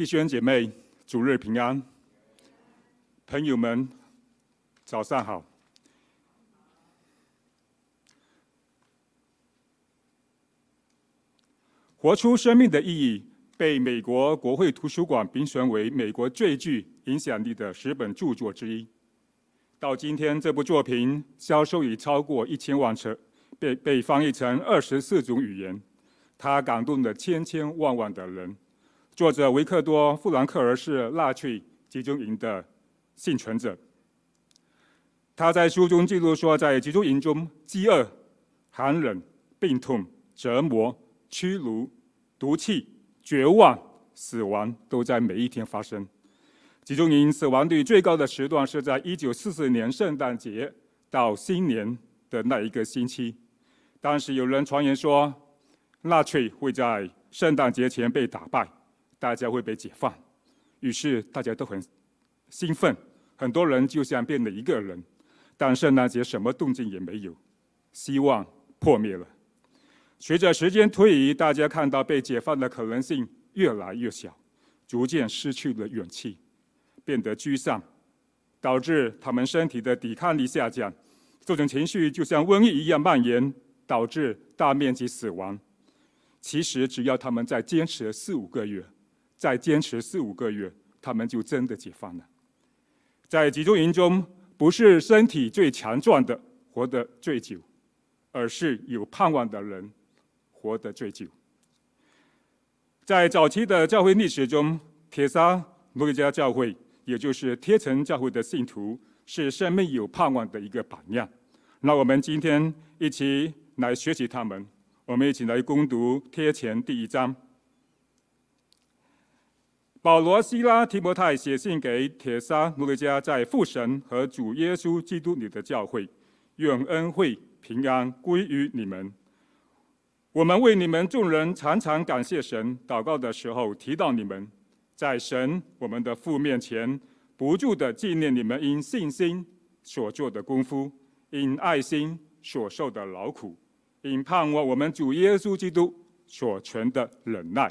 弟兄姐妹，主日平安！朋友们，早上好。活出生命的意义被美国国会图书馆评选为美国最具影响力的十本著作之一。到今天，这部作品销售已超过一千万册，被被翻译成二十四种语言。它感动了千千万万的人。作者维克多·富兰克尔是纳粹集中营的幸存者。他在书中记录说，在集中营中，饥饿、寒冷、病痛、折磨、屈辱、毒气、绝望、死亡都在每一天发生。集中营死亡率最高的时段是在一九四四年圣诞节到新年的那一个星期。当时有人传言说，纳粹会在圣诞节前被打败。大家会被解放，于是大家都很兴奋，很多人就像变了一个人。但圣诞节什么动静也没有，希望破灭了。随着时间推移，大家看到被解放的可能性越来越小，逐渐失去了勇气，变得沮丧，导致他们身体的抵抗力下降。这种情绪就像瘟疫一样蔓延，导致大面积死亡。其实只要他们再坚持四五个月。再坚持四五个月，他们就真的解放了。在集中营中，不是身体最强壮的活得最久，而是有盼望的人活得最久。在早期的教会历史中，帖撒罗尼迦教会，也就是帖城教会的信徒，是生命有盼望的一个榜样。那我们今天一起来学习他们，我们一起来攻读贴前第一章。保罗、西拉、提摩太写信给帖撒罗尼迦在父神和主耶稣基督里的教会，愿恩惠平安归于你们。我们为你们众人常常感谢神，祷告的时候提到你们，在神我们的父面前不住的纪念你们因信心所做的功夫，因爱心所受的劳苦，因盼望我们主耶稣基督所存的忍耐。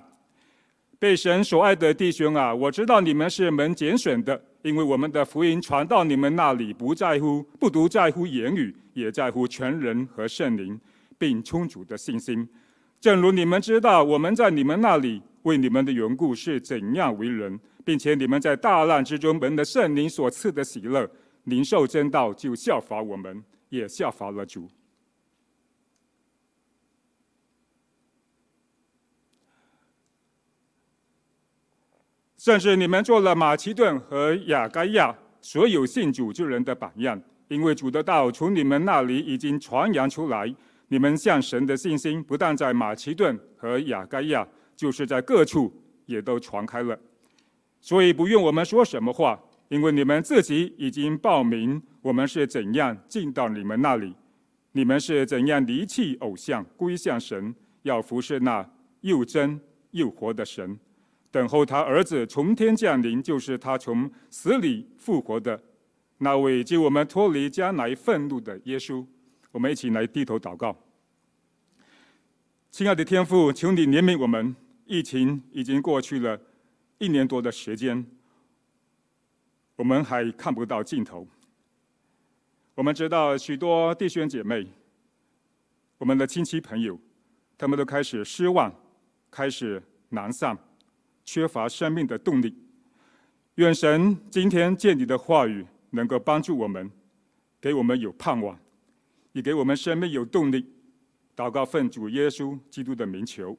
被神所爱的弟兄啊，我知道你们是门拣选的，因为我们的福音传到你们那里，不在乎不独在乎言语，也在乎全人和圣灵，并充足的信心。正如你们知道，我们在你们那里为你们的缘故是怎样为人，并且你们在大难之中蒙了圣灵所赐的喜乐，领受真道，就效法我们，也效法了主。甚至你们做了马其顿和亚该亚所有信主之人的榜样，因为主的道从你们那里已经传扬出来，你们向神的信心不但在马其顿和亚该亚，就是在各处也都传开了。所以不用我们说什么话，因为你们自己已经报明我们是怎样进到你们那里，你们是怎样离弃偶像归向神，要服侍那又真又活的神。等候他儿子从天降临，就是他从死里复活的那位救我们脱离将来愤怒的耶稣。我们一起来低头祷告。亲爱的天父，求你怜悯我们。疫情已经过去了一年多的时间，我们还看不到尽头。我们知道许多弟兄姐妹，我们的亲戚朋友，他们都开始失望，开始难丧。缺乏生命的动力，愿神今天借你的话语能够帮助我们，给我们有盼望，也给我们生命有动力。祷告奉主耶稣基督的名求。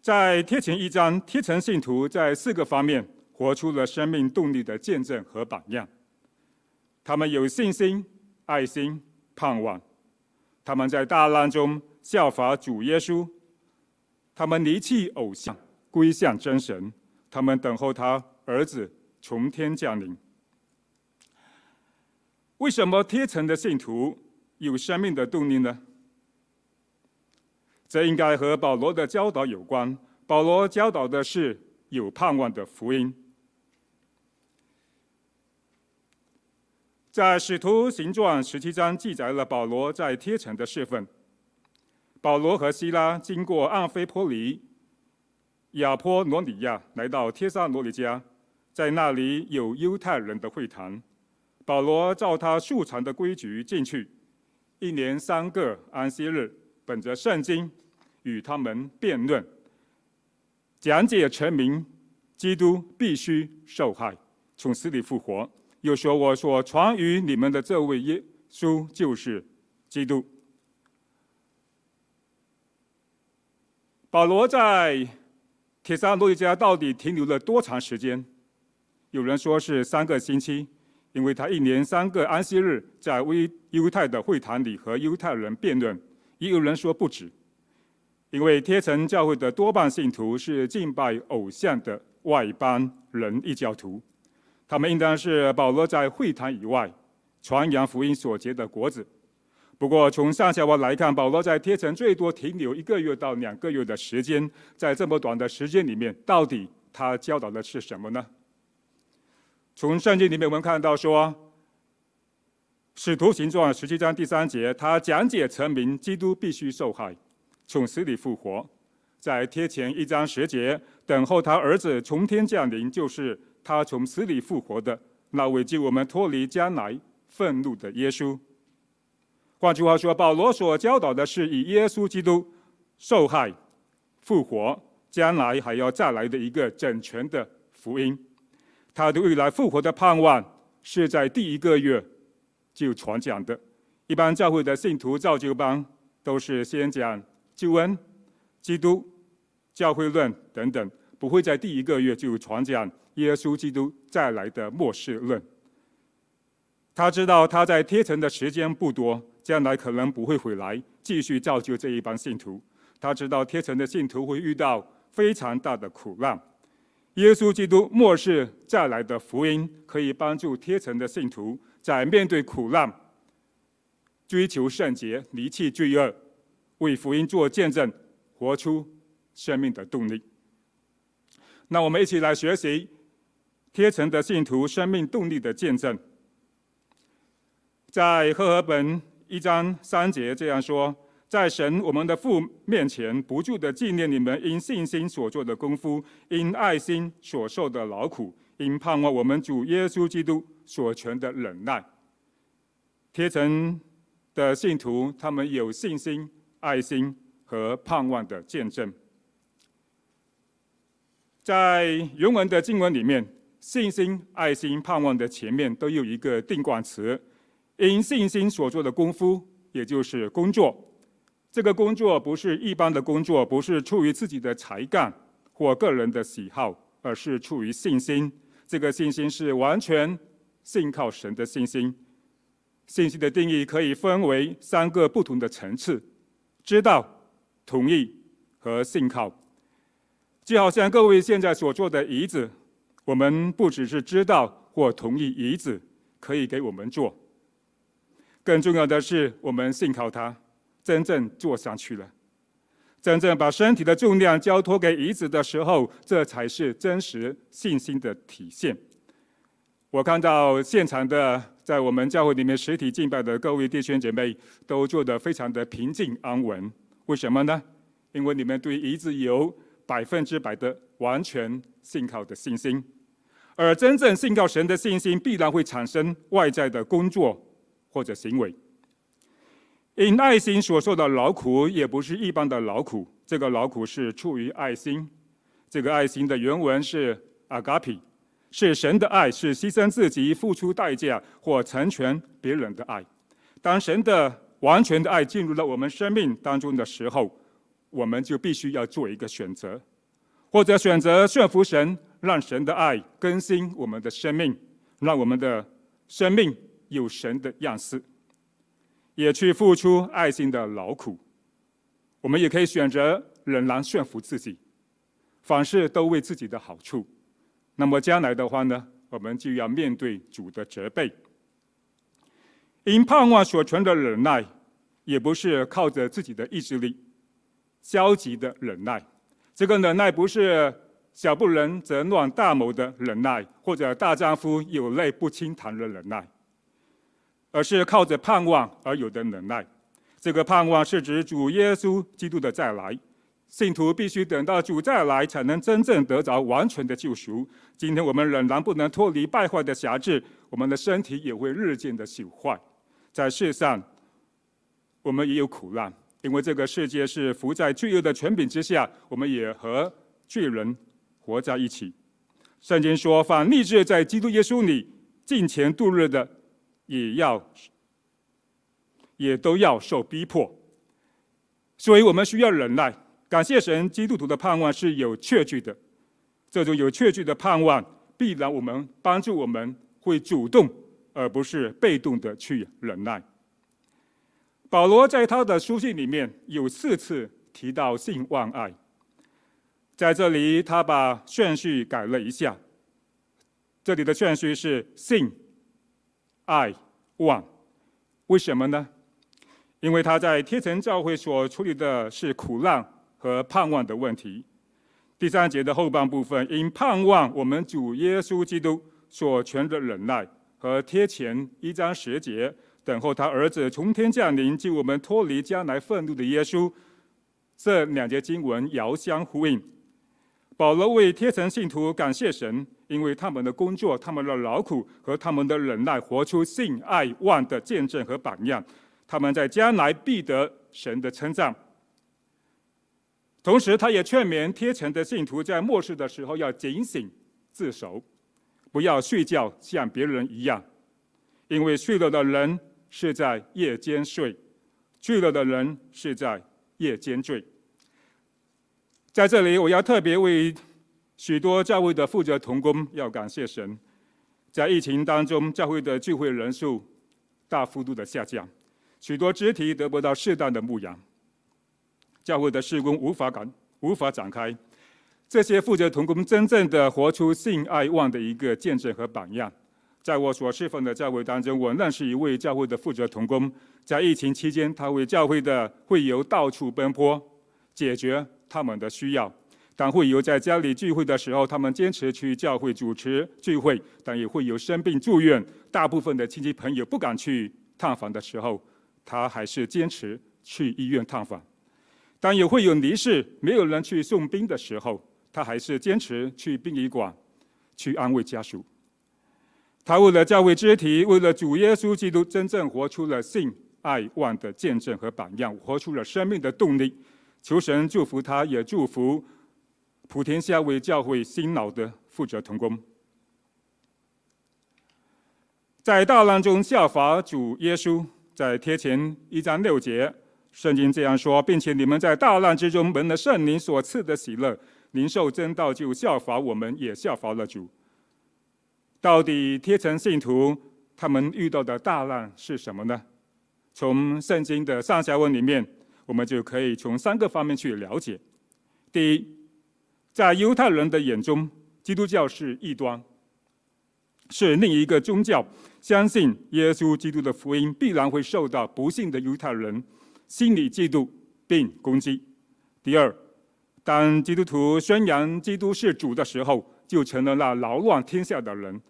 在贴前一章，贴成信徒在四个方面活出了生命动力的见证和榜样。他们有信心、爱心、盼望。他们在大难中。效法主耶稣，他们离弃偶像，归向真神。他们等候他儿子从天降临。为什么天城的信徒有生命的动力呢？这应该和保罗的教导有关。保罗教导的是有盼望的福音。在使徒行传十七章记载了保罗在天城的事奉。保罗和西拉经过安菲波里、亚波罗尼亚，来到帖撒罗尼迦，在那里有犹太人的会谈。保罗照他素常的规矩进去，一年三个安息日，本着圣经与他们辩论，讲解陈明基督必须受害，从死里复活。又说：“我所传与你们的这位耶稣就是基督。”保罗在铁撒罗尼迦到底停留了多长时间？有人说是三个星期。因为他一年三个安息日在为犹太的会堂里和犹太人辩论，也有人说不止，因为帖城教会的多半信徒是敬拜偶像的外邦人异教徒，他们应当是保罗在会堂以外传扬福音所结的果子。不过从上下文来看，保罗在帖城最多停留一个月到两个月的时间，在这么短的时间里面，到底他教导的是什么呢？从圣经里面我们看到说，《使徒行传》十七章第三节，他讲解陈明基督必须受害，从死里复活。在帖前一章十节，等候他儿子从天降临，就是他从死里复活的那位救我们脱离将来愤怒的耶稣。换句话说，保罗所教导的是以耶稣基督受害、复活，将来还要再来的一个整全的福音。他对未来复活的盼望是在第一个月就传讲的。一般教会的信徒造就班都是先讲救恩、基督、教会论等等，不会在第一个月就传讲耶稣基督再来的末世论。他知道他在天城的时间不多，将来可能不会回来继续造就这一帮信徒。他知道天城的信徒会遇到非常大的苦难。耶稣基督末世再来的福音，可以帮助天城的信徒在面对苦难、追求圣洁、离弃罪恶、为福音做见证、活出生命的动力。那我们一起来学习天城的信徒生命动力的见证。在赫尔本一章三节这样说。在神我们的父面前，不住的纪念你们因信心所做的功夫，因爱心所受的劳苦，因盼望我们主耶稣基督所存的忍耐。贴城的信徒，他们有信心、爱心和盼望的见证。在原文的经文里面，信心、爱心、盼望的前面都有一个定冠词，因信心所做的功夫，也就是工作。这个工作不是一般的工作，不是出于自己的才干或个人的喜好，而是出于信心。这个信心是完全信靠神的信心。信心的定义可以分为三个不同的层次：知道、同意和信靠。就好像各位现在所做的椅子，我们不只是知道或同意椅子可以给我们坐，更重要的是我们信靠它。真正坐上去了，真正把身体的重量交托给椅子的时候，这才是真实信心的体现。我看到现场的在我们教会里面实体敬拜的各位弟兄姐妹都做得非常的平静安稳。为什么呢？因为你们对椅子有百分之百的完全信靠的信心，而真正信靠神的信心，必然会产生外在的工作或者行为。因爱心所受的劳苦，也不是一般的劳苦。这个劳苦是出于爱心。这个爱心的原文是 agape，是神的爱，是牺牲自己、付出代价或成全别人的爱。当神的完全的爱进入了我们生命当中的时候，我们就必须要做一个选择，或者选择顺服神，让神的爱更新我们的生命，让我们的生命有神的样式。也去付出爱心的劳苦，我们也可以选择仍然顺服自己，凡事都为自己的好处。那么将来的话呢，我们就要面对主的责备。因盼望所存的忍耐，也不是靠着自己的意志力，消极的忍耐。这个忍耐不是小不忍则乱大谋的忍耐，或者大丈夫有泪不轻弹的忍耐。而是靠着盼望而有的忍耐，这个盼望是指主耶稣基督的再来。信徒必须等到主再来，才能真正得着完全的救赎。今天我们仍然不能脱离败坏的辖制，我们的身体也会日渐的朽坏。在世上，我们也有苦难，因为这个世界是伏在罪恶的权柄之下，我们也和罪人活在一起。圣经说：“凡立志在基督耶稣里敬虔度日的，也要也都要受逼迫。”所以，我们需要忍耐。感谢神，基督徒的盼望是有确据的。这种有确据的盼望，必然我们帮助我们会主动，而不是被动的去忍耐。保罗在他的书信里面有四次提到信望爱。在这里，他把顺序改了一下。这里的顺序是性、爱、望。为什么呢？因为他在帖城教会所处理的是苦难和盼望的问题。第三节的后半部分，因盼望我们主耶稣基督所全的忍耐，和贴前一章十节，等候他儿子从天降临，救我们脱离将来愤怒的耶稣。这两节经文遥相呼应。保罗为贴城信徒感谢神，因为他们的工作、他们的劳苦和他们的忍耐，活出信、爱、望的见证和榜样。他们在将来必得神的称赞。同时，他也劝勉贴城的信徒在末世的时候要警醒自守，不要睡觉像别人一样，因为睡了的人是在夜间睡，醉了的人是在夜间醉。在这里，我要特别为许多教会的负责同工要感谢神。在疫情当中，教会的聚会人数大幅度的下降，许多肢体得不到适当的牧养，教会的事工无法赶无法展开。这些负责同工真正的活出性爱望的一个见证和榜样。在我所侍奉的教会当中，我认识一位教会的负责同工，在疫情期间，他为教会的会友到处奔波，解决他们的需要，当会有在家里聚会的时候，他们坚持去教会主持聚会；但也会有生病住院，大部分的亲戚朋友不敢去探访的时候，他还是坚持去医院探访；当也会有离世，没有人去送殡的时候，他还是坚持去殡仪馆去安慰家属。他为了教会肢体，为了主耶稣基督，真正活出了信、爱、望的见证和榜样，活出了生命的动力。求神祝福他，也祝福普天下为教会辛劳的负责同工，在大难中效法主耶稣。在帖前一章六节，圣经这样说，并且你们在大难之中蒙了圣灵所赐的喜乐，灵受真道就效法我们，也效法了主。到底帖城信徒他们遇到的大难是什么呢？从圣经的上下文里面。我们就可以从三个方面去了解：第一，在犹太人的眼中，基督教是异端，是另一个宗教，相信耶稣基督的福音必然会受到不信的犹太人心理嫉妒并攻击。第二，当基督徒宣扬基督是主的时候，就成了那扰乱天下的人，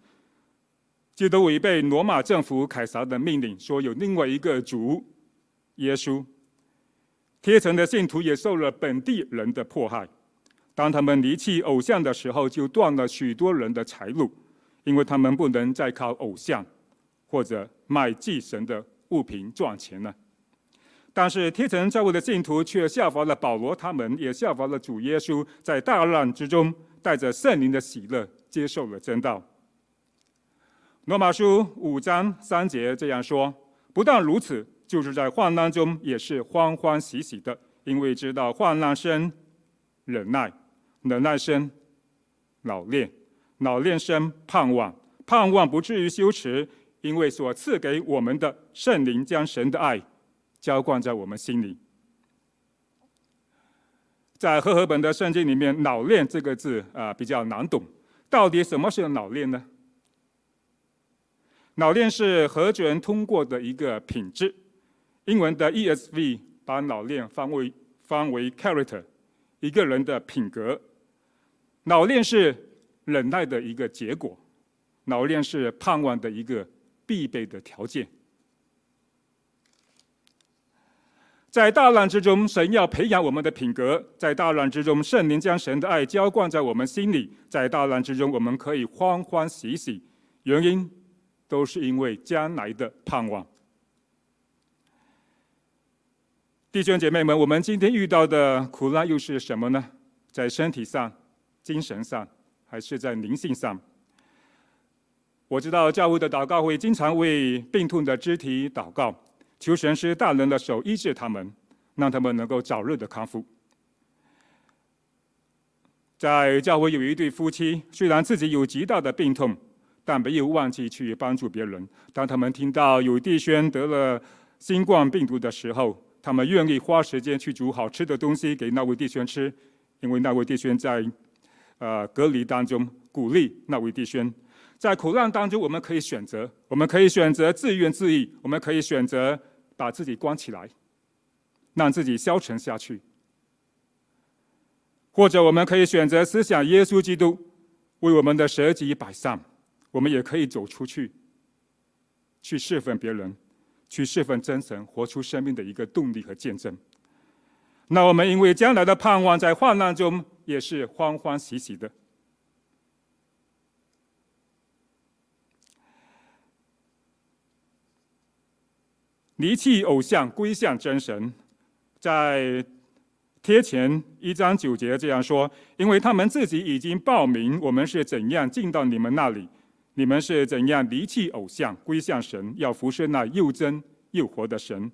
基督违背罗马政府凯撒的命令，说有另外一个主耶稣。贴城的信徒也受了本地人的迫害，当他们离弃偶像的时候，就断了许多人的财路，因为他们不能再靠偶像或者卖祭神的物品赚钱了。但是贴城教会的信徒却效法了保罗，他们也效法了主耶稣，在大难之中带着圣灵的喜乐接受了真道。罗马书五章三节这样说：不但如此。就是在患难中也是欢欢喜喜的，因为知道患难生忍耐，忍耐生老练，老练生盼望，盼望不至于羞耻，因为所赐给我们的圣灵将神的爱浇灌在我们心里。在和合本的圣经里面，“老练”这个字啊比较难懂，到底什么是老练呢？老练是和主通过的一个品质。英文的 ESV 把老练翻为翻为 character，一个人的品格。老练是忍耐的一个结果，老练是盼望的一个必备的条件。在大难之中，神要培养我们的品格；在大难之中，圣灵将神的爱浇灌在我们心里；在大难之中，我们可以欢欢喜喜。原因都是因为将来的盼望。弟兄姐妹们，我们今天遇到的苦难又是什么呢？在身体上、精神上，还是在灵性上？我知道教会的祷告会经常为病痛的肢体祷告。求神师大人的手医治他们，让他们能够早日的康复。在教会有一对夫妻，虽然自己有极大的病痛，但没有忘记去帮助别人。当他们听到有弟兄得了新冠病毒的时候，他们愿意花时间去煮好吃的东西给那位弟兄吃，因为那位弟兄在呃隔离当中，鼓励那位弟兄。在苦难当中，我们可以选择，我们可以选择自怨自艾，我们可以选择。把自己关起来，让自己消沉下去；或者我们可以选择思想耶稣基督为我们的舍己摆上，我们也可以走出去，去侍奉别人，去侍奉真神，活出生命的一个动力和见证。那我们因为将来的盼望，在患难中也是欢欢喜喜的。离弃偶像，归向真神。在帖前一章九节这样说：因为他们自己已经报名，我们是怎样进到你们那里，你们是怎样离弃偶像，归向神，要服侍那又真又活的神。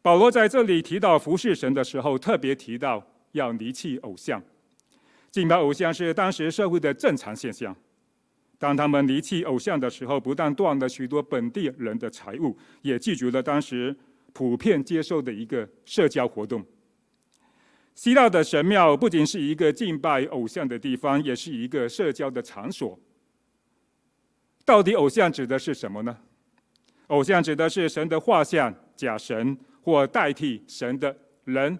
保罗在这里提到服侍神的时候，特别提到要离弃偶像。敬拜偶像是当时社会的正常现象。当他们离弃偶像的时候，不但断了许多本地人的财物，也拒绝了当时普遍接受的一个社交活动。希腊的神庙不仅是一个敬拜偶像的地方，也是一个社交的场所。到底偶像指的是什么呢？偶像指的是神的画像、假神或代替神的人、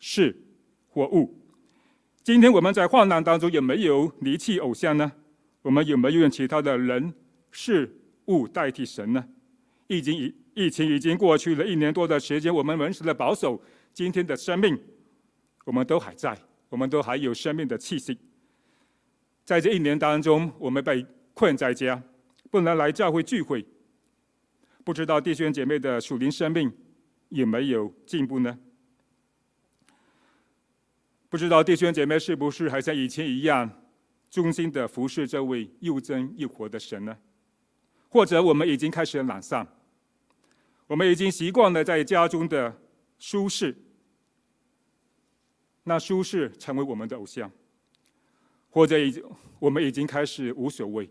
事或物。今天我们在患难当中有没有离弃偶像呢？我们有没有用其他的人事物代替神呢？已经已疫情已经过去了一年多的时间，我们维持了保守，今天的生命，我们都还在，我们都还有生命的气息。在这一年当中，我们被困在家，不能来教会聚会。不知道弟兄姐妹的属灵生命有没有进步呢？不知道弟兄姐妹是不是还像以前一样？忠心的服侍这位又真又活的神呢？或者我们已经开始懒散，我们已经习惯了在家中的舒适，那舒适成为我们的偶像，或者已经我们已经开始无所谓，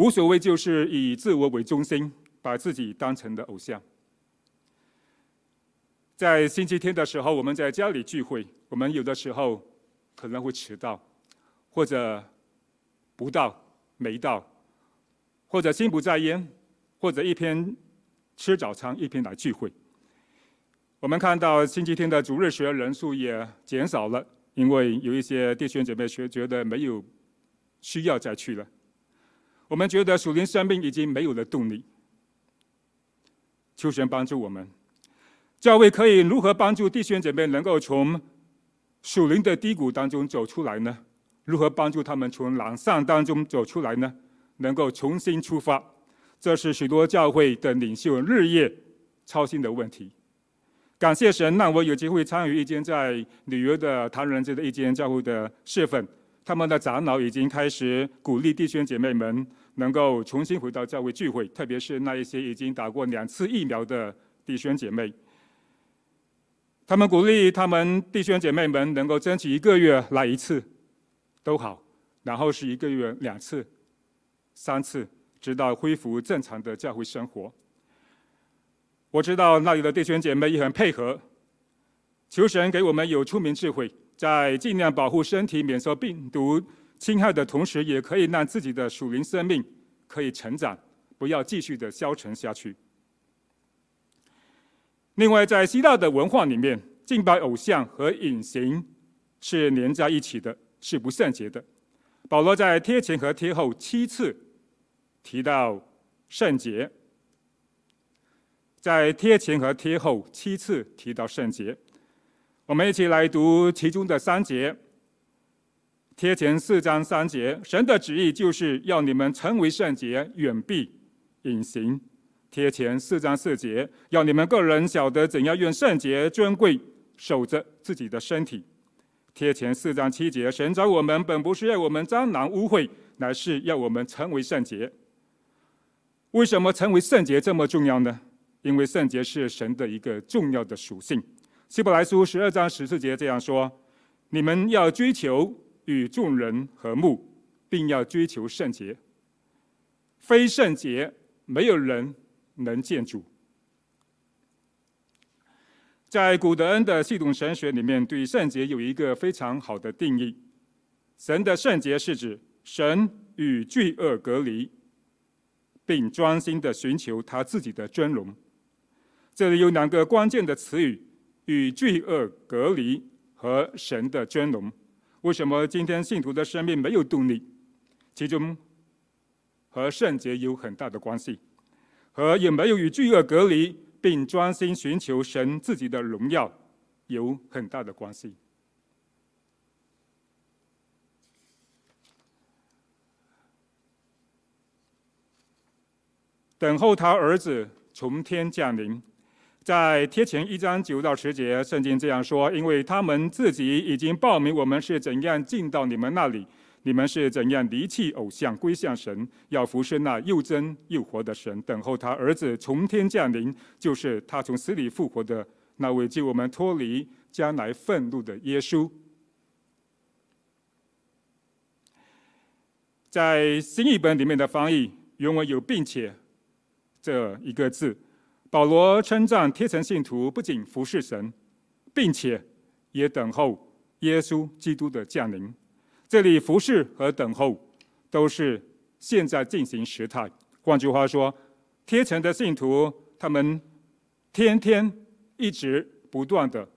无所谓就是以自我为中心，把自己当成的偶像。在星期天的时候，我们在家里聚会，我们有的时候可能会迟到。或者不到、没到，或者心不在焉，或者一边吃早餐一边来聚会。我们看到星期天的主日学人数也减少了，因为有一些弟兄姐妹觉觉得没有需要再去了。我们觉得属灵生命已经没有了动力。求神帮助我们，教会可以如何帮助弟兄姐妹能够从属灵的低谷当中走出来呢？如何帮助他们从懒散当中走出来呢？能够重新出发，这是许多教会的领袖日夜操心的问题。感谢神，让我有机会参与一间在纽约的唐人街的一间教会的侍奉。他们的长老已经开始鼓励弟兄姐妹们能够重新回到教会聚会，特别是那一些已经打过两次疫苗的弟兄姐妹。他们鼓励他们弟兄姐妹们能够争取一个月来一次。都好，然后是一个月两次、三次，直到恢复正常的教会生活。我知道那里的弟兄姐妹也很配合，求神给我们有聪明智慧，在尽量保护身体免受病毒侵害的同时，也可以让自己的属灵生命可以成长，不要继续的消沉下去。另外，在希腊的文化里面，敬拜偶像和隐形是连在一起的。是不圣洁的。保罗在帖前和帖后七次提到圣洁。在帖前和帖后七次提到圣洁。我们一起来读其中的三节。帖前四章三节，神的旨意就是要你们成为圣洁，远避隐行。帖前四章四节，要你们个人晓得怎样用圣洁尊贵守着自己的身体。帖前四章七节，神召我们本不是要我们沾染污秽，乃是要我们成为圣洁。为什么成为圣洁这么重要呢？因为圣洁是神的一个重要的属性。希伯来书十二章十四节这样说：“你们要追求与众人和睦，并要追求圣洁。非圣洁，没有人能见主。”在古德恩的系统神学里面，对圣洁有一个非常好的定义：神的圣洁是指神与罪恶隔离，并专心的寻求他自己的尊荣。这里有两个关键的词语。与罪恶隔离和神的尊荣，为什么今天信徒的生命没有动力？其中和圣洁有很大的关系，和有没有与罪恶隔离并专心寻求神自己的荣耀有很大的关系。等候他儿子从天降临。在贴前一章九到十节，圣经这样说：因为他们自己已经报明我们是怎样进到你们那里，你们是怎样离弃偶像归向神，要服侍那又真又活的神，等候他儿子从天降临，就是他从死里复活的那位救我们脱离将来愤怒的耶稣。在新译本里面的翻译原文有“并且”这一个字。保罗称赞帖前信徒不仅服侍神，并且也等候耶稣基督的降临。这里服侍和等候都是现在进行时态。换句话说，帖前的信徒他们天天一直不断的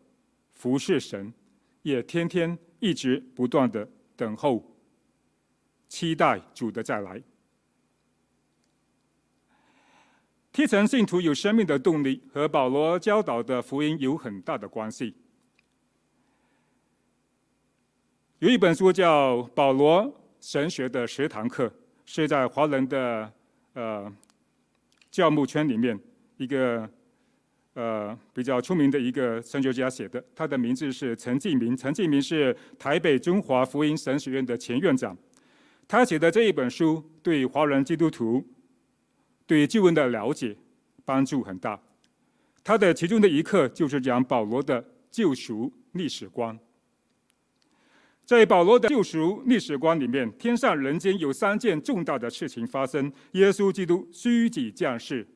服侍神，也天天一直不断的等候，期待主的再来。帖前信徒有生命的动力，和保罗教导的福音有很大的关系。有一本书叫《保罗神学的十堂课》，是在华人的呃教牧圈里面一个呃比较出名的一个神学家写的。他的名字是陈继明，陈继明是台北中华福音神学院的前院长。他写的这一本书对华人基督徒。对旧闻的了解帮助很大。他的其中的一课就是讲保罗的救赎历史观。在保罗的救赎历史观里面，天上人间有三件重大的事情发生：耶稣基督虚己降世、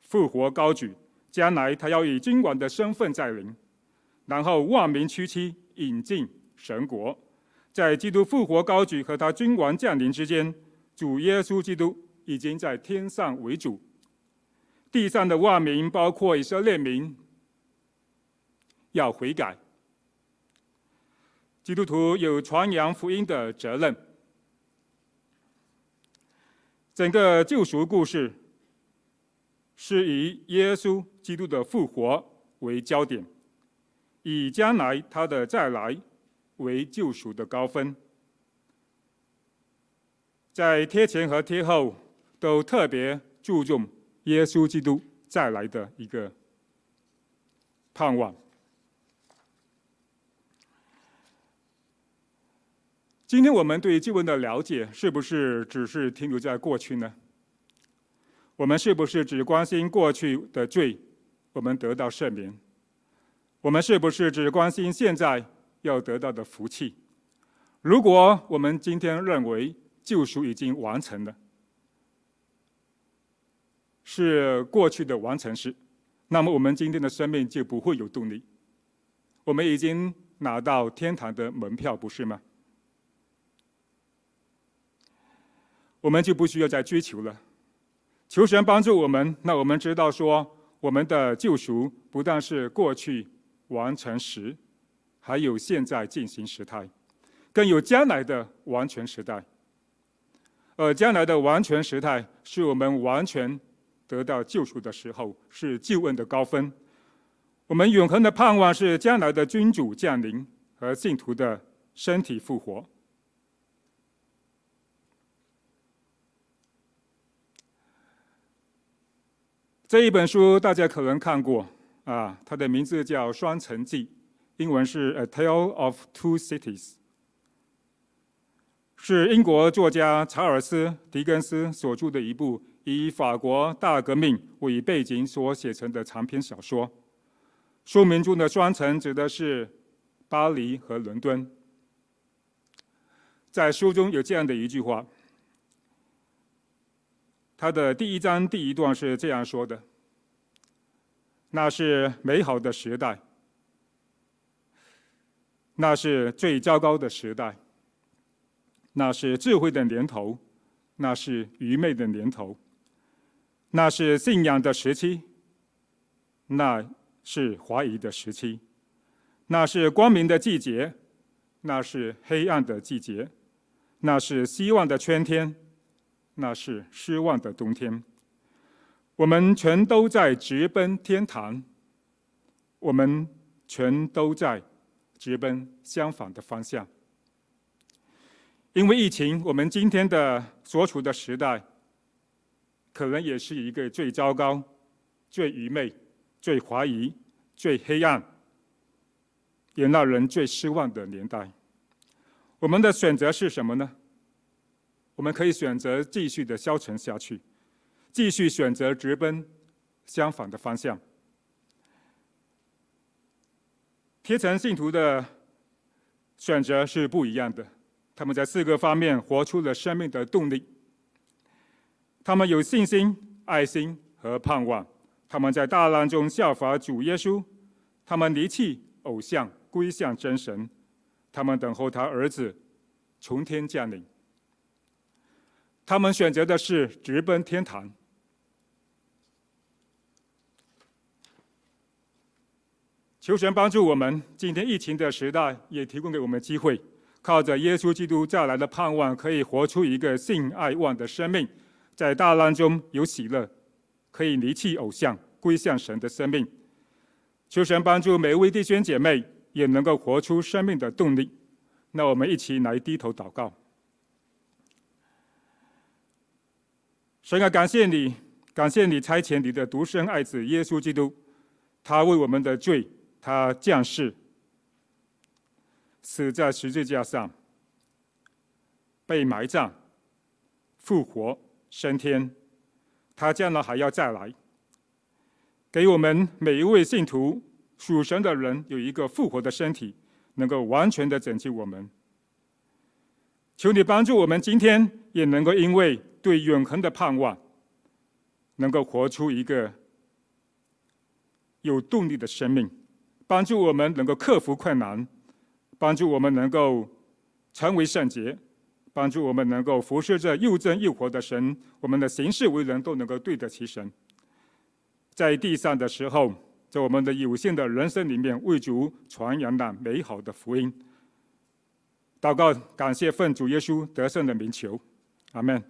复活高举，将来他要以君王的身份再临，然后万民屈膝引进神国。在基督复活高举和他君王降临之间，主耶稣基督。已经在天上为主，地上的万民，包括以色列民，要悔改。基督徒有传扬福音的责任。整个救赎故事是以耶稣基督的复活为焦点，以将来他的再来为救赎的高分。在贴前和贴后。都特别注重耶稣基督再来的一个盼望。今天我们对经文的了解，是不是只是停留在过去呢？我们是不是只关心过去的罪，我们得到赦免？我们是不是只关心现在要得到的福气？如果我们今天认为救赎已经完成了，是过去的完成时，那么我们今天的生命就不会有动力。我们已经拿到天堂的门票，不是吗？我们就不需要再追求了。求神帮助我们，那我们知道说，我们的救赎不但是过去完成时，还有现在进行时态，更有将来的完全时代。而将来的完全时态，是我们完全。得到救赎的时候，是救恩的高峰。我们永恒的盼望是将来的君主降临和信徒的身体复活。这一本书大家可能看过啊，它的名字叫《双城记》，英文是《A Tale of Two Cities》，是英国作家查尔斯·狄更斯所著的一部以法国大革命为背景所写成的长篇小说。书名中的“双城”指的是巴黎和伦敦。在书中有这样的一句话，他的第一章第一段是这样说的：“那是美好的时代，那是最糟糕的时代，那是智慧的年头，那是愚昧的年头，那是信仰的时期，那。”是怀疑的时期，那是光明的季节，那是黑暗的季节，那是希望的春天，那是失望的冬天。我们全都在直奔天堂，我们全都在直奔相反的方向。因为疫情，我们今天的所处的时代，可能也是一个最糟糕、最愚昧。最怀疑、最黑暗，也让人最失望的年代。我们的选择是什么呢？我们可以选择继续的消沉下去，继续选择直奔相反的方向。贴城信徒的选择是不一样的，他们在四个方面活出了生命的动力。他们有信心、爱心和盼望。他们在大难中效法主耶稣，他们离弃偶像，归向真神，他们等候他儿子从天降临。他们选择的是直奔天堂。求神帮助我们，今天疫情的时代也提供给我们机会，靠着耶稣基督再来的盼望，可以活出一个信爱望的生命，在大难中有喜乐。可以离弃偶像，归向神的生命。求神帮助每位弟兄姐妹，也能够活出生命的动力。那我们一起来低头祷告。神啊，感谢你，感谢你差遣你的独生爱子耶稣基督，他为我们的罪，他降世，死在十字架上，被埋葬，复活，升天。他将来还要再来，给我们每一位信徒属神的人有一个复活的身体，能够完全的拯救我们。求你帮助我们，今天也能够因为对永恒的盼望，能够活出一个有动力的生命，帮助我们能够克服困难，帮助我们能够成为圣洁。帮助我们能够服侍这又真又活的神，我们的行事为人都能够对得起神。在地上的时候，在我们的有限的人生里面，为主传扬那美好的福音。祷告，感谢奉主耶稣得胜的名求，阿门。